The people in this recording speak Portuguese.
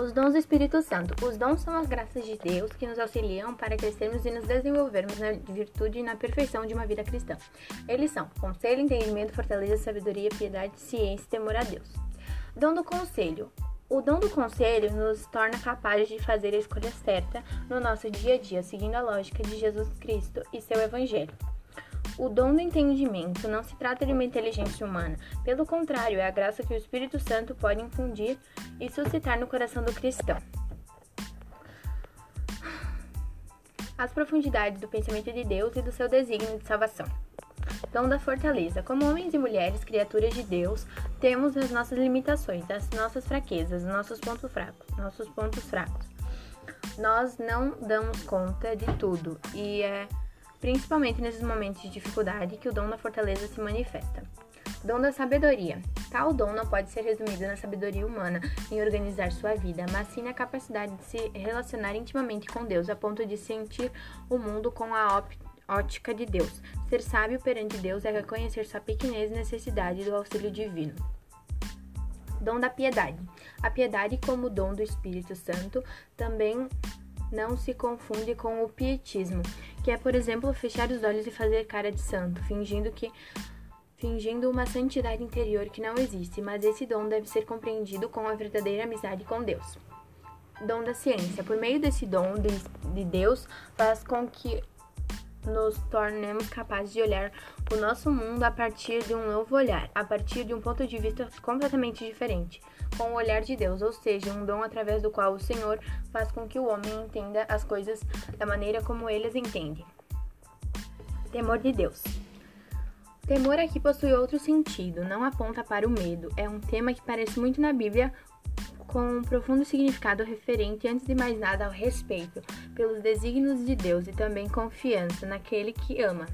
Os dons do Espírito Santo. Os dons são as graças de Deus que nos auxiliam para crescermos e nos desenvolvermos na virtude e na perfeição de uma vida cristã. Eles são conselho, entendimento, fortaleza, sabedoria, piedade, ciência e temor a Deus. Dom do conselho. O dom do conselho nos torna capazes de fazer a escolha certa no nosso dia a dia, seguindo a lógica de Jesus Cristo e seu Evangelho. O dom do entendimento não se trata de uma inteligência humana, pelo contrário, é a graça que o Espírito Santo pode infundir e suscitar no coração do cristão. As profundidades do pensamento de Deus e do seu desígnio de salvação. Dom da fortaleza. Como homens e mulheres, criaturas de Deus, temos as nossas limitações, as nossas fraquezas, nossos pontos fracos, nossos pontos fracos. Nós não damos conta de tudo e é principalmente nesses momentos de dificuldade que o dom da fortaleza se manifesta. Dom da sabedoria. Tal dom não pode ser resumido na sabedoria humana em organizar sua vida, mas sim na capacidade de se relacionar intimamente com Deus, a ponto de sentir o mundo com a ótica de Deus. Ser sábio perante Deus é reconhecer sua pequenez e necessidade do auxílio divino. Dom da piedade. A piedade, como dom do Espírito Santo, também não se confunde com o pietismo, que é, por exemplo, fechar os olhos e fazer cara de santo, fingindo que fingindo uma santidade interior que não existe, mas esse dom deve ser compreendido com a verdadeira amizade com Deus. Dom da ciência. Por meio desse dom de Deus, faz com que nos tornemos capazes de olhar o nosso mundo a partir de um novo olhar, a partir de um ponto de vista completamente diferente, com o olhar de Deus, ou seja, um dom através do qual o Senhor faz com que o homem entenda as coisas da maneira como eles entendem. Temor de Deus. Temor aqui possui outro sentido, não aponta para o medo. É um tema que parece muito na Bíblia, com um profundo significado referente, antes de mais nada, ao respeito pelos desígnios de Deus e também confiança naquele que ama.